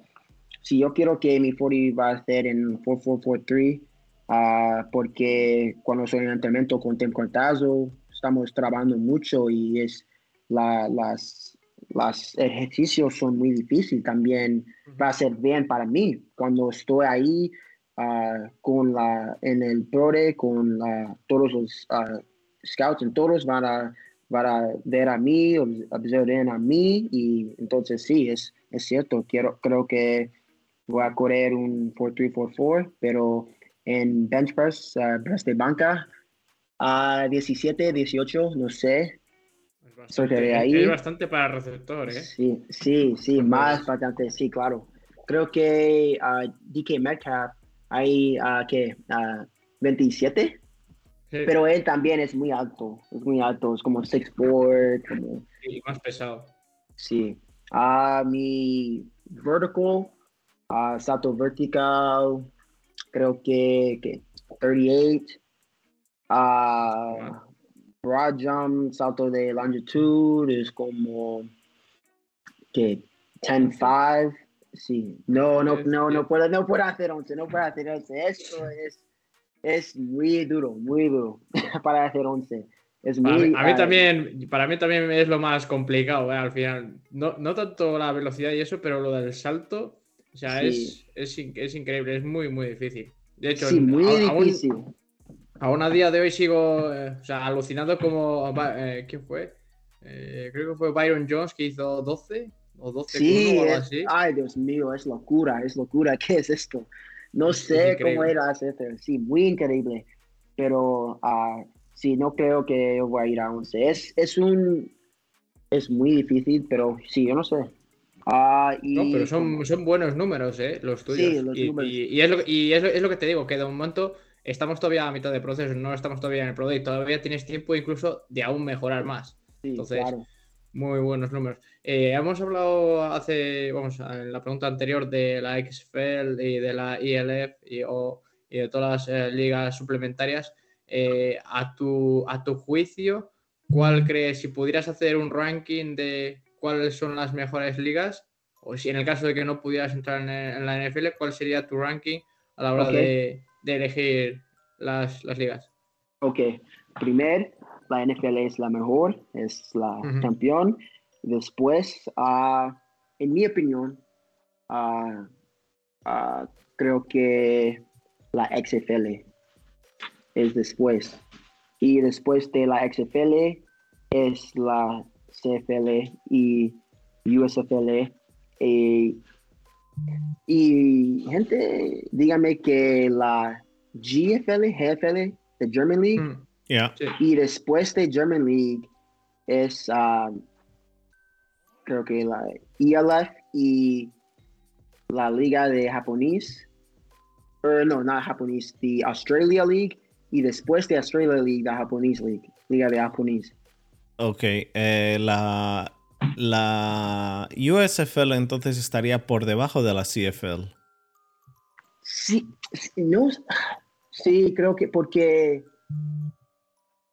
si yo quiero que mi 40 va a ser en 4-4-4-3, ah, porque cuando soy en entrenamiento con Tim Cortazo, estamos trabajando mucho y es la, las, las ejercicios son muy difíciles también. Va a ser bien para mí. Cuando estoy ahí ah, con la en el prode con la, todos los ah, scouts en todos van a van a ver a mí ob- observen a mí y entonces sí es es cierto quiero creo que voy a correr un 4-3-4-4 pero en bench press ah, press de banca a 17 18 no sé Es bastante, ahí. bastante para receptor, ¿eh? Sí, sí, sí, más bastante, sí, claro. Creo que ah, DK Metcalf hay ah, que 27, Sí, pero él también es muy alto, es muy alto, es como 6'4, como, y más pesado. sí. Ah, mi vertical, ah, salto vertical, creo que, que 38. Ah, broad jump, salto de longitud es como que 10-5. Sí, no, no, no, no puedo, no puedo hacer 11, no puedo hacer 11. Esto es, es muy duro, muy duro para hacer 11. Es Para muy, mí, a mí también, para mí también es lo más complicado, ¿eh? al final. No, no tanto la velocidad y eso, pero lo del salto, o sea, Sí. es, es, in- es increíble, es muy, muy difícil. De hecho, Sí, muy a- difícil. Aún a día de hoy sigo eh, o sea, alucinando como. eh, ¿Quién fue? Eh, creo que fue Byron Jones que hizo 12 o 12 Sí, o algo es- así. ay Dios mío, es locura, es locura. ¿Qué es esto? No Es- es sé cómo increíble. era hacer, sí, muy increíble. Pero ah, sí, no creo que yo voy a ir a 11. Es, es un, es muy difícil, pero sí, yo no sé. Ah, y No, pero son, son buenos números, ¿eh? Los tuyos. Sí, los y, números. y- y es, lo, y es, lo, es lo que te digo, que de momento estamos todavía a mitad de proceso, no estamos todavía en el Pro Day, todavía tienes tiempo incluso de aún mejorar más. sí, entonces, claro. Muy buenos números. Eh, hemos hablado hace, vamos, en la pregunta anterior de la XFL y de la ILF y, o- y de todas las eh, ligas suplementarias. Eh, a, tu, a tu juicio, ¿cuál crees, si pudieras hacer un ranking de cuáles son las mejores ligas, o si en el caso de que no pudieras entrar en, en la NFL, cuál sería tu ranking a la hora Ok. de, de elegir las, las ligas? Ok, primero, la NFL es la mejor, es la Ujú. campeón. Después, en mi opinión, creo que la XFL es después. Y después de la XFL es la CFL y USFL. eh, y gente, dígame que la GFL, GFL, the German League, Mm, Yeah. y después de German League es, ah, creo que la ELF y la liga de japonés. Or, no, no japonés, the Australia League. Y después de Australia League, la Japanese League, liga de japonés. Ok, eh, la, la USFL entonces estaría por debajo de la CFL. Sí, no, sí, creo que porque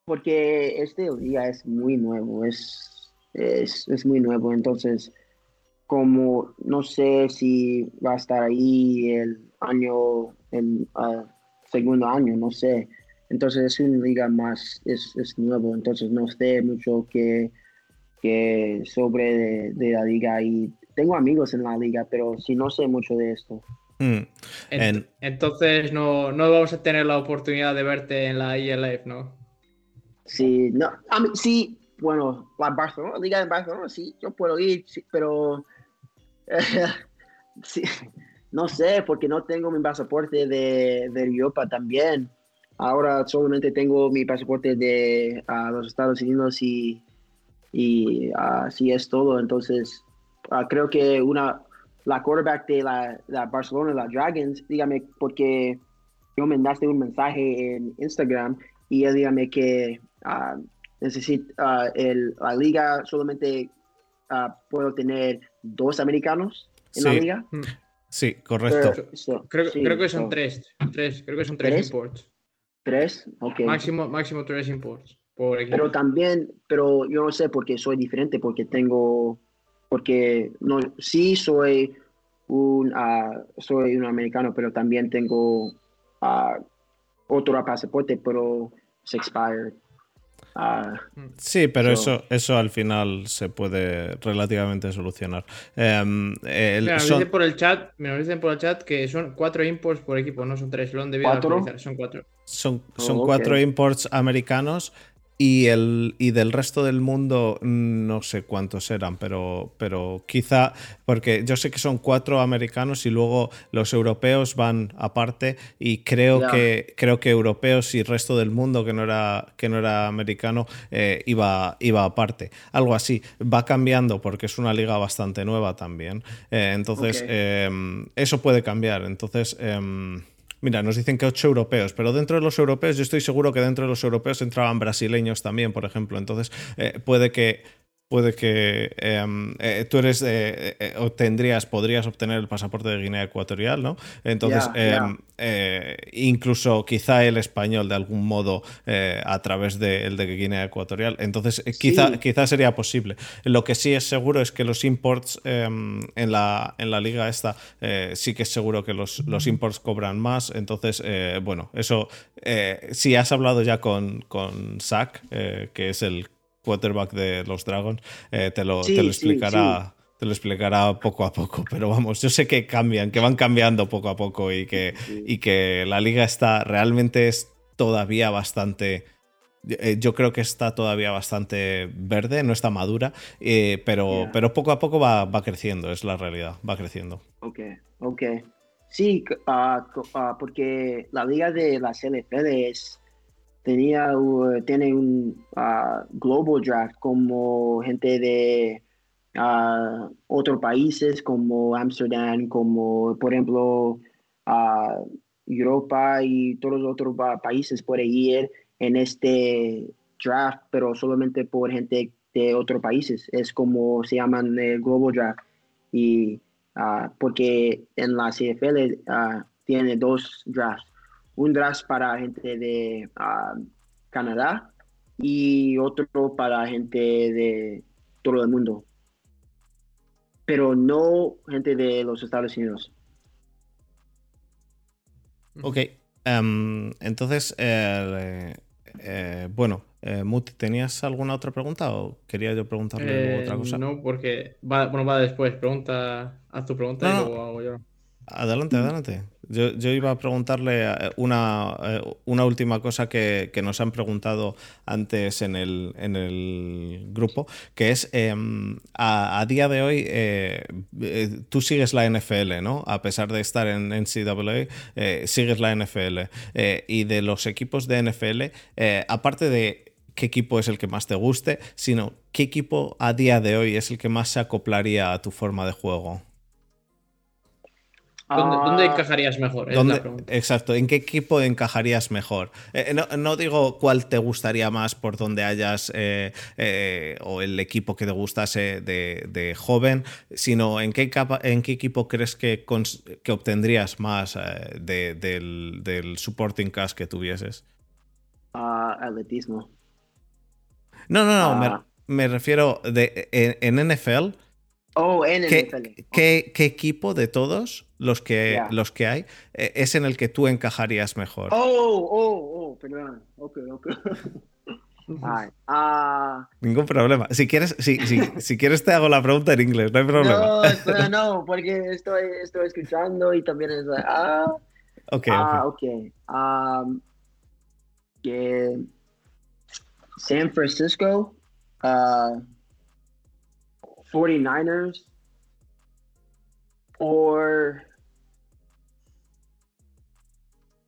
porque este día es muy nuevo, es, es, es muy nuevo, entonces como no sé si va a estar ahí el año, el ah, segundo año, no sé, entonces es una liga más, es, es nuevo, entonces no sé mucho que, que sobre de, de la liga y tengo amigos en la liga, pero sí no sé mucho de esto. Hmm. Ent- En- Entonces no, no vamos a tener la oportunidad de verte en la ILF, ¿no? Sí, no, a mí, sí, bueno, la Barcelona, Liga de Barcelona, sí, yo puedo ir, sí, pero sí, no sé, porque no tengo mi pasaporte de, de Europa también. Ahora solamente tengo mi pasaporte de ah, los Estados Unidos y, y así es todo. Entonces, ah, creo que una, la quarterback de la, la, Barcelona, la Dragons, dígame, porque yo me mandaste un mensaje en Instagram y él dígame que uh, necesita el, la liga solamente puedo tener dos americanos en la liga. Mm. Sí, correcto. creo, creo, que son tres, tres, creo que son tres, imports. Tres, ok. Máximo, máximo tres imports. pero también, pero yo no sé porque soy diferente, porque tengo, porque no, sí soy un, uh, soy un americano, pero también tengo uh, otro pasaporte, pero se expired. Ah, sí, pero eso, eso al final se puede relativamente solucionar. Em, me, dicen por el chat, me dicen por el chat que son cuatro imports por equipo, no son tres, lo han debido son cuatro. Son, son oh, cuatro imports americanos y, el, y del resto del mundo no sé cuántos eran, pero, pero quizá, porque yo sé que son cuatro americanos y luego los europeos van aparte y creo, que, creo que europeos y resto del mundo que no era, que no era americano eh, iba, iba aparte. Algo así. Va cambiando porque es una liga bastante nueva también. Eh, entonces, em, eso puede cambiar. Entonces... Em, Mira, nos dicen que ocho europeos, pero dentro de los europeos yo estoy seguro que dentro de los europeos entraban brasileños también, por ejemplo. Entonces, eh, puede que puede que em, eh, tú eres eh, eh, tendrías, podrías obtener el pasaporte de Guinea Ecuatorial, ¿no? Entonces, em, incluso quizá el español de algún modo a través del de, Guinea Ecuatorial. Entonces, quizá, quizá sería posible. Lo que sí es seguro es que los imports em, en, la, en la liga esta, sí que es seguro que los, los imports cobran más. Entonces, bueno, eso, si has hablado ya con, con Zach, que es el quarterback de los Dragons, eh, te, lo, te, lo, explicará. Te lo explicará poco a poco, pero vamos, yo sé que cambian, que van cambiando poco a poco y que, y que la liga está realmente es todavía bastante, eh, yo creo que está todavía bastante verde, no está madura, eh, pero, pero poco a poco va, va, creciendo, es la realidad, va creciendo. Ok, ok. Sí, ah, ah, porque la liga de la CLFL es, tenía, tiene un uh, global draft como gente de uh, otros países como Amsterdam, como por ejemplo uh, Europa y todos los otros países pueden ir en este draft, pero solamente por gente de otros países. Es como se llaman el global draft. Y porque en la CFL tiene dos drafts un draft para gente de ah, Canadá y otro para gente de todo el mundo. Pero no gente de los Estados Unidos. Ok. Em, entonces, eh, eh, bueno, eh, ¿tenías alguna otra pregunta o quería yo preguntarle otra cosa? No, porque va, bueno, va después. Pregunta, haz tu pregunta y luego hago yo. Adelante, adelante. Yo, iba a preguntarle eh, una, eh, una última cosa que, nos han preguntado antes en el, en el grupo, que es, em, a, día de hoy, eh, tú sigues la NFL, ¿no? A pesar de estar en NCAA, sigues la NFL. y de los equipos de NFL, aparte de qué equipo es el que más te guste, sino qué equipo a día de hoy es el que más se acoplaría a tu forma de juego. ¿Dónde, ah. encajarías mejor? exacto, ¿en qué equipo encajarías mejor? Eh, no, digo cuál te gustaría más por donde hayas eh, eh, o el equipo que te gustase de, joven, sino en qué, en qué equipo crees que, que obtendrías más del, supporting cast que tuvieses. Uh, atletismo. No, no, no, me, ah. me, refiero de, en NFL Oh, en ¿Qué, ¿qué, ¿qué, equipo de todos los que, los que hay eh, es en el que tú encajarías mejor? Oh, oh, oh, perdón. Ok, ok. Ah. Ningún problema. Si quieres, si, si, si, quieres te hago la pregunta en inglés, no hay problema. No, no, porque estoy, estoy escuchando y también es ah, ok, ah, ok. Um, San Francisco, uh, 49ers or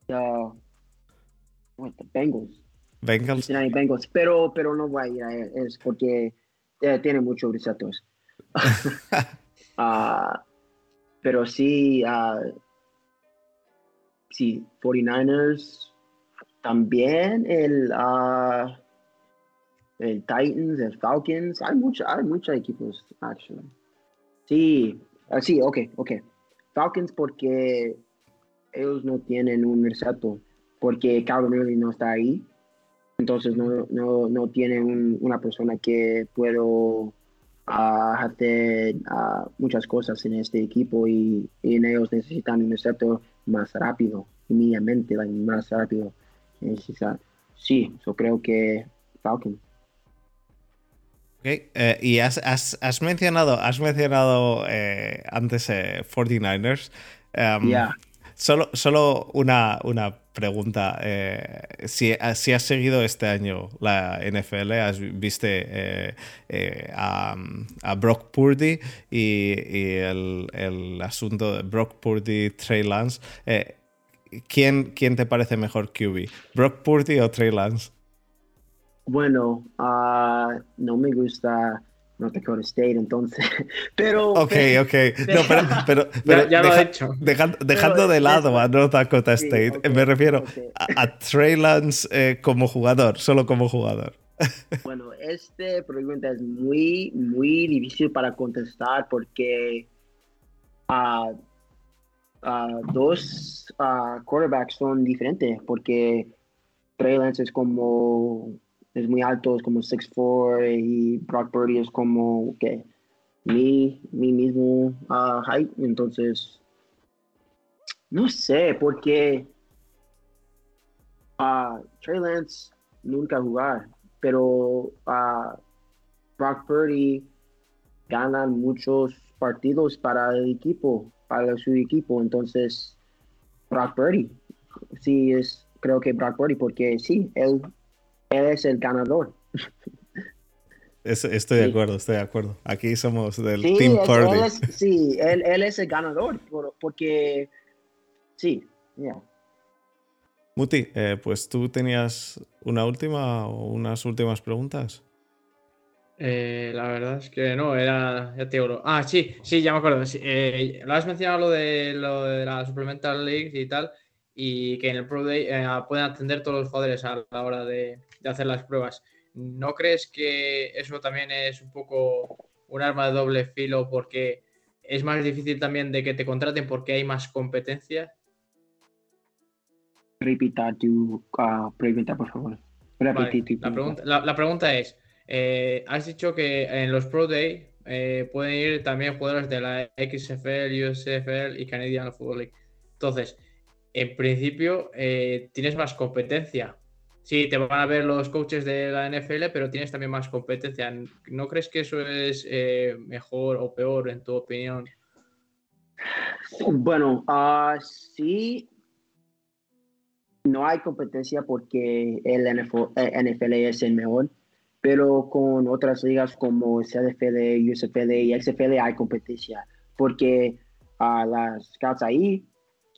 the what the Bengals. Bengals. Bengals. Pero, pero no voy a ir a es porque eh, tiene muchos receptores. Ah, pero sí, uh, sí, 49ers, también el, el Titans, el Falcons, hay muchos hay muchos equipos, actually. Sí, sí, ok, ok. Falcons porque ellos no tienen un receptor, porque Calvin no está ahí. Entonces no, no, no tienen una persona que puedo hacer muchas cosas en este equipo y, ellos necesitan un receptor más rápido, inmediatamente, más rápido. Sí, yo creo que Falcons. Eh, y has, has, mencionado, has mencionado eh, antes 49ers. Eh, em, solo, solo una, una pregunta. si, si, has seguido este año la NFL, has visto a, a, Brock Purdy y, el, asunto de Brock Purdy, Trey Lance. ¿quién, ¿Quién te parece mejor QB? ¿Brock Purdy o Trey Lance? Bueno, uh, no me gusta North Dakota State, entonces. Pero. Ok, ok. No, pero, pero, ya, lo he hecho. Dejando, de lado a North Dakota State, me refiero a, Trey Lance eh, como jugador, solo como jugador. Bueno, esta pregunta es muy, muy difícil para contestar porque uh, dos quarterbacks son diferentes. Porque Trey Lance es como es muy alto, es como 6'4 y Brock Purdy es como que mi, mi mismo uh, height. Entonces, no sé, porque uh, Trey Lance nunca jugar, pero uh, Brock Purdy gana muchos partidos para el equipo, para su equipo. Entonces, Brock Purdy, sí, es, creo que Brock Purdy, porque sí, él él es el ganador. estoy de acuerdo, estoy de acuerdo. Aquí somos del Team Party. sí, él, es el ganador, porque sí, Muti, eh, pues tú tenías una última o unas últimas preguntas. Eh, la verdad es que no, era. Ya te Ah, sí, sí, ya me acuerdo. Eh, lo has mencionado lo de, lo de la Supplemental League y tal, y que en el Pro Day pueden atender todos los jugadores a la hora de, de hacer las pruebas. ¿No crees que eso también es un poco un arma de doble filo porque es más difícil también de que te contraten porque hay más competencia? Repita tu uh, pregunta, por favor. la, pregunta, es, eh, has dicho que en los Pro Day eh, pueden ir también jugadores de la XFL, USFL y Canadian Football League. Entonces, en principio, eh, tienes más competencia, Sí, te van a ver los coaches de la NFL, pero tienes también más competencia. ¿No crees que eso es eh, mejor o peor en tu opinión? Bueno, uh, sí, no hay competencia porque el NFL, es el mejor, pero con otras ligas como CFL, USFL y XFL hay competencia porque a las scouts ahí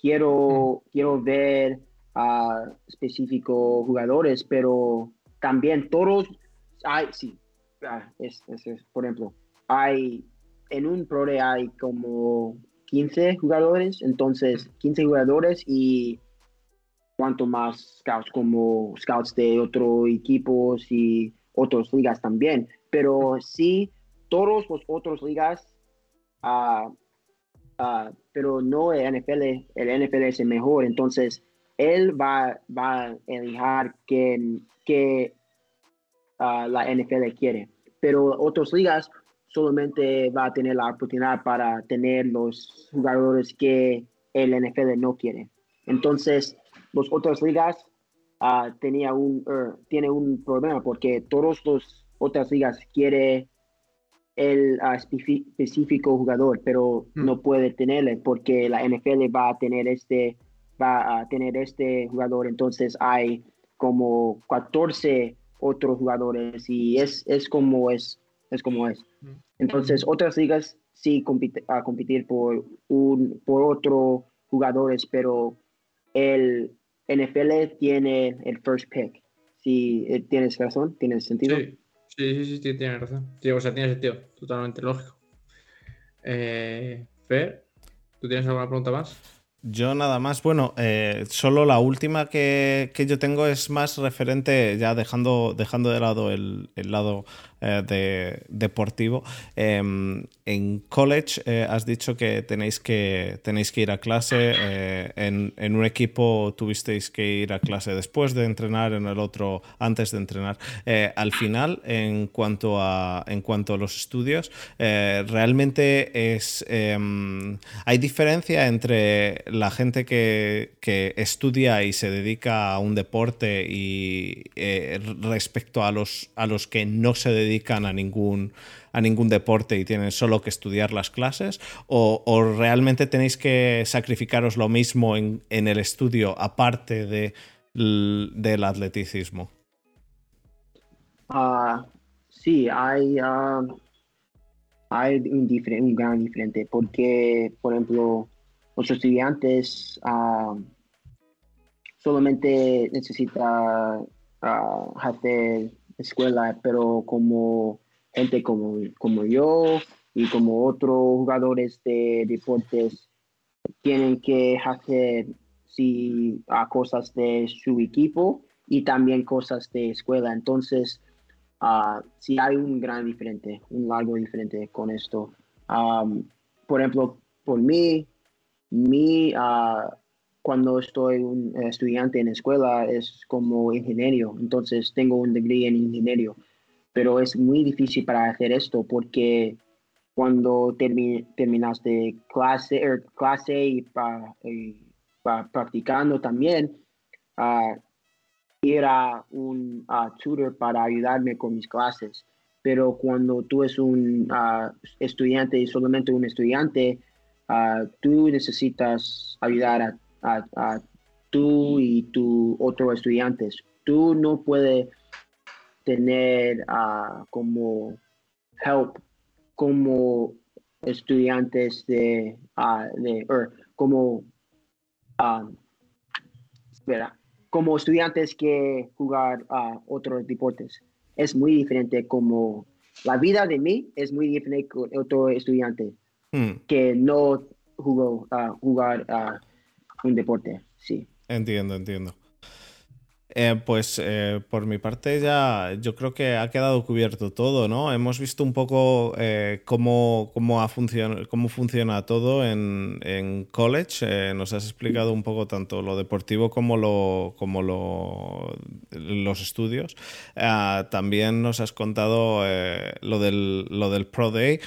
quiero, quiero ver a específicos jugadores, pero también todos, hay, sí, ah, es, por ejemplo, hay, en un pro hay como 15 jugadores, entonces 15 jugadores y cuanto más scouts como scouts de otros equipos y otras ligas también, pero sí, todos los otros ligas, uh, pero no el NFL, el NFL es el mejor, entonces él va, va a elegir que, que ah, la NFL quiere. Pero otras ligas solamente va a tener la oportunidad para tener los jugadores que el NFL no quiere. Entonces, las otras ligas uh, tenía un, er, tiene un problema porque todas las otras ligas quiere el ah, específico jugador, pero hmm. no puede tenerle porque la NFL va a tener este va a tener este jugador, entonces hay como 14 otros jugadores y es, es como es, es como es. Entonces otras ligas sí compite, a competir por un por otro jugadores, pero el NFL tiene el first pick. Si eh, tienes razón, tiene sentido. Sí, Sí, sí, sí, tiene razón. o sea, tiene sentido, totalmente lógico. Eh, Fer, ¿tú tienes alguna pregunta más? Yo nada más, bueno, eh, solo la última que, yo tengo es más referente, ya dejando, dejando de lado el, el lado eh, de, deportivo. Em, en college eh, has dicho que tenéis que, tenéis que ir a clase. Eh, en, un equipo tuvisteis que ir a clase después de entrenar, en el otro antes de entrenar. al final, en cuanto a, en cuanto a los estudios, realmente es, em, hay diferencia entre la gente que, que, estudia y se dedica a un deporte y respecto a los, a los que no se dedican a ningún, a ningún deporte y tienen solo que estudiar las clases? ¿O, realmente tenéis que sacrificaros lo mismo en, el estudio aparte de, del atleticismo? Uh, sí, hay, ah, hay un, gran diferente porque, por ejemplo, los estudiantes ah, solamente necesitan hacer escuela, pero como gente como, como yo y como otros jugadores de deportes tienen que hacer sí, cosas de su equipo y también cosas de escuela. Entonces, uh, sí hay un gran diferente, un largo diferente con esto. por ejemplo, por mí, mi, uh, cuando estoy un estudiante en escuela es como ingeniero, entonces tengo un degree en ingeniería, pero es muy difícil para hacer esto porque cuando terminaste clase, er, clase y, para practicando también, uh, era un ah, tutor para ayudarme con mis clases. Pero cuando tú eres un ah, estudiante y solamente un estudiante, tú necesitas ayudar a a, tú y tu otros estudiantes. Tú no puedes tener uh, como help como estudiantes de, uh, de er, como um, espera, como estudiantes que jugar a otros deportes. Es muy diferente como la vida de mí es muy diferente con otro estudiante hmm. que no jugó a jugar a un deporte, sí. Entiendo, entiendo. Eh, pues eh, por mi parte ya yo creo que ha quedado cubierto todo, ¿no? Hemos visto un poco eh, cómo, cómo, ha cómo funciona todo en, college. nos has explicado un poco tanto lo deportivo como, lo, como lo, los estudios. también nos has contado lo, del, lo del Pro Day.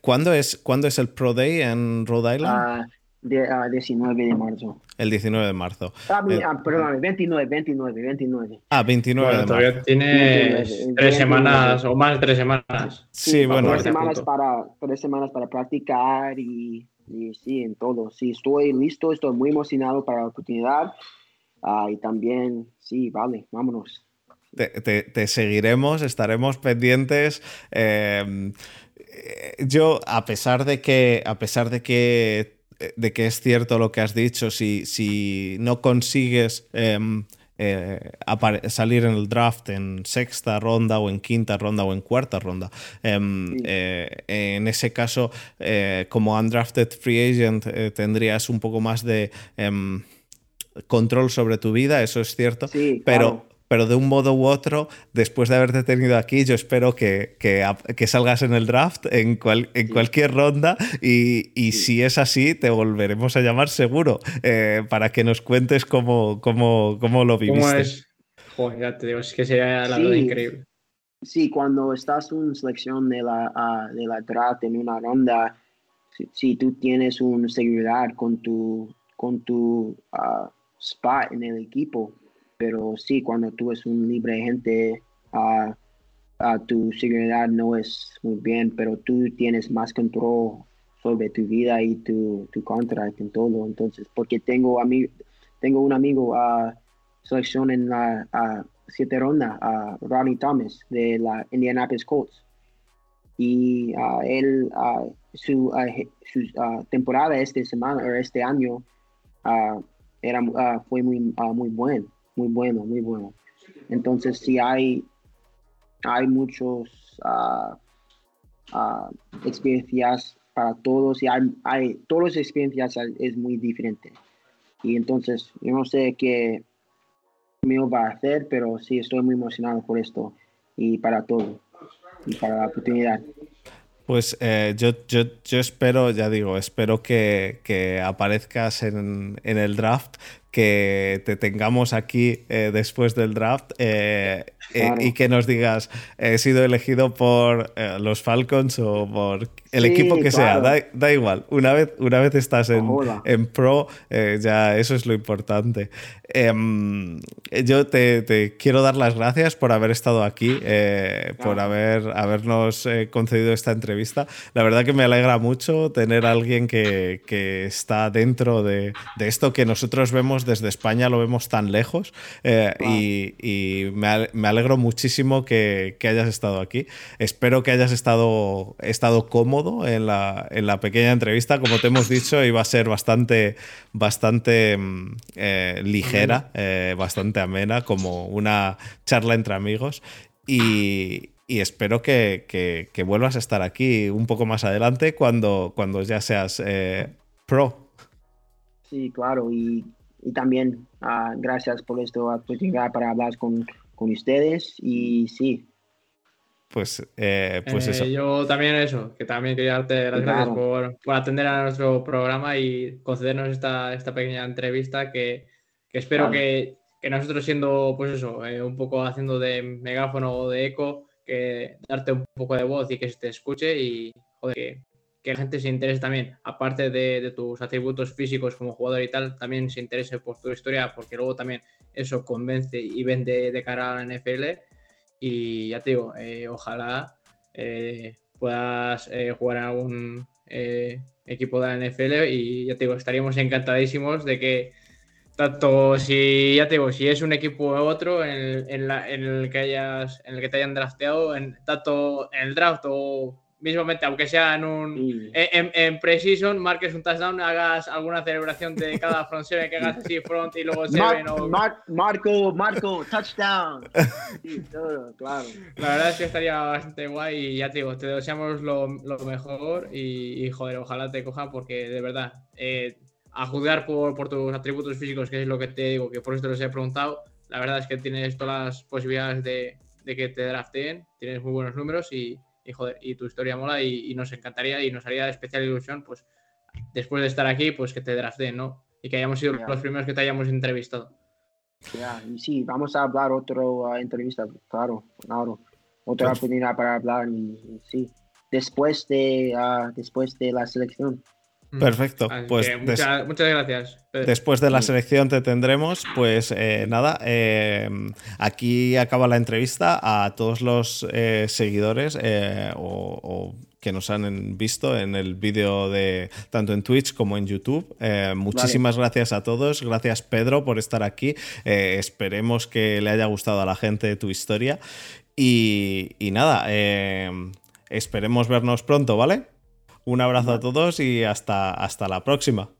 ¿cuándo, es, ¿Cuándo es el Pro Day en Rhode Island? Ah, de, 19 ah, de marzo. El 19 de marzo. Ah, eh, ah perdón, 29, 29, 29. Ah, 29 de marzo. Todavía tiene tres semanas o más de tres semanas. Sí, bueno. Tres semanas, para, tres semanas para practicar y, y, sí, en todo. Sí, estoy listo, estoy muy emocionado para la oportunidad. Ah, y también, sí, vale, vámonos. Te, te, te seguiremos, estaremos pendientes. Eh, yo, a pesar de que, a pesar de que de que es cierto lo que has dicho, si, si no consigues em, eh, salir en el draft en sexta ronda o en quinta ronda o en cuarta ronda, em, eh, en ese caso, como undrafted free agent, tendrías un poco más de em, control sobre tu vida, eso es cierto, pero pero de un modo u otro, después de haberte tenido aquí, yo espero que, que, salgas en el draft en, cual, en cualquier ronda y, y si es así, te volveremos a llamar seguro eh, para que nos cuentes cómo, cómo, cómo lo viviste. ¿Cómo es? Joder, ya te digo, es que sería la verdad increíble. Sí, cuando estás en selección de la, uh, de la draft en una ronda, si, tú tienes una seguridad con tu, con tu uh, spot en el equipo, pero sí, cuando tú eres un libre gente, uh, tu seguridad no es muy bien, pero tú tienes más control sobre tu vida y tu, tu contrato en todo. Entonces, porque tengo, tengo un amigo a selección en la siete ronda, a Ronnie Thomas de la Indianapolis Colts. Y él, su, su temporada este semana o este año era, fue muy, muy bueno muy bueno, muy bueno. Entonces, si hay hay muchos ah, ah, experiencias para todos y hay, hay todas las experiencias es muy diferente. Y entonces, yo no sé qué me va a hacer, pero sí estoy muy emocionado por esto y para todo y para la oportunidad. Pues eh, yo, yo, yo, espero, ya digo, espero que, que aparezcas en, en, el draft, que te tengamos aquí eh, después del draft eh, y que nos digas, he sido elegido por los Falcons o por el equipo que sea, da, igual. Una vez, una vez estás en, en pro, ya eso es lo importante. Em, yo te, quiero dar las gracias por haber estado aquí, eh, por haber, habernos eh, concedido esta entrevista. La verdad que me alegra mucho tener a alguien que, está dentro de, esto que nosotros vemos desde España, lo vemos tan lejos. Eh, y, me, alegro muchísimo que, hayas estado aquí. Espero que hayas estado, estado cómodo en la, en la pequeña entrevista. Como te hemos dicho, iba a ser bastante, bastante mm, ligera eh, bastante amena, como una charla entre amigos. Y, espero que, vuelvas a estar aquí un poco más adelante cuando, cuando ya seas eh, pro. Sí, claro, y, también ah, gracias por esta oportunidad para hablar con, con ustedes. Y sí, pues, eh, pues eso. Yo también eso, que también quería darte las gracias por, por, atender a nuestro programa y concedernos esta, esta pequeña entrevista que, espero que, nosotros siendo, pues eso, eh, un poco haciendo de megáfono o de eco, que darte un poco de voz y que se te escuche y, joder, que, la gente se interese también, aparte de, tus atributos físicos como jugador y tal, también se interese por tu historia, porque luego también eso convence y vende de cara a la NFL. Y ya te digo, eh, ojalá eh, puedas jugar en algún equipo de la NFL y ya te digo, estaríamos encantadísimos de que tanto si, ya te digo, si es un equipo u otro en el, en, el que hayas, en el que te hayan drafteado, en, tanto en el draft o mismamente, aunque sea en un en, en precision, marques un touchdown, hagas alguna celebración de cada front seven, que hagas así front y luego seven o... Marco, Marco, touchdown. Sí, todo, claro. La verdad es que estaría bastante guay y ya te digo, te deseamos lo, lo mejor y, y, joder, ojalá te cojan porque de verdad, eh, a juzgar por, por, tus atributos físicos, que es lo que te digo, que por esto les he preguntado, la verdad es que tienes todas las posibilidades de, de que te drafteen, tienes muy buenos números y, y, joder, y tu historia mola y, nos encantaría y nos haría especial ilusión, pues después de estar aquí, pues que te drafteen, ¿no? Y que hayamos sido los primeros que te hayamos entrevistado. Ya, y sí, vamos a hablar otra uh, entrevista, claro, claro. Otra oportunidad para hablar y, sí, después de, uh, después de la selección. Perfecto. pues muchas, gracias. Después de la selección te tendremos, pues eh, nada, eh, aquí acaba la entrevista a todos los eh, seguidores o, que nos han visto en el vídeo de tanto en Twitch como en YouTube. muchísimas gracias a todos. Gracias Pedro por estar aquí. esperemos que le haya gustado a la gente tu historia. Y, y nada, esperemos vernos pronto, ¿vale? Un abrazo a todos y hasta, hasta la próxima.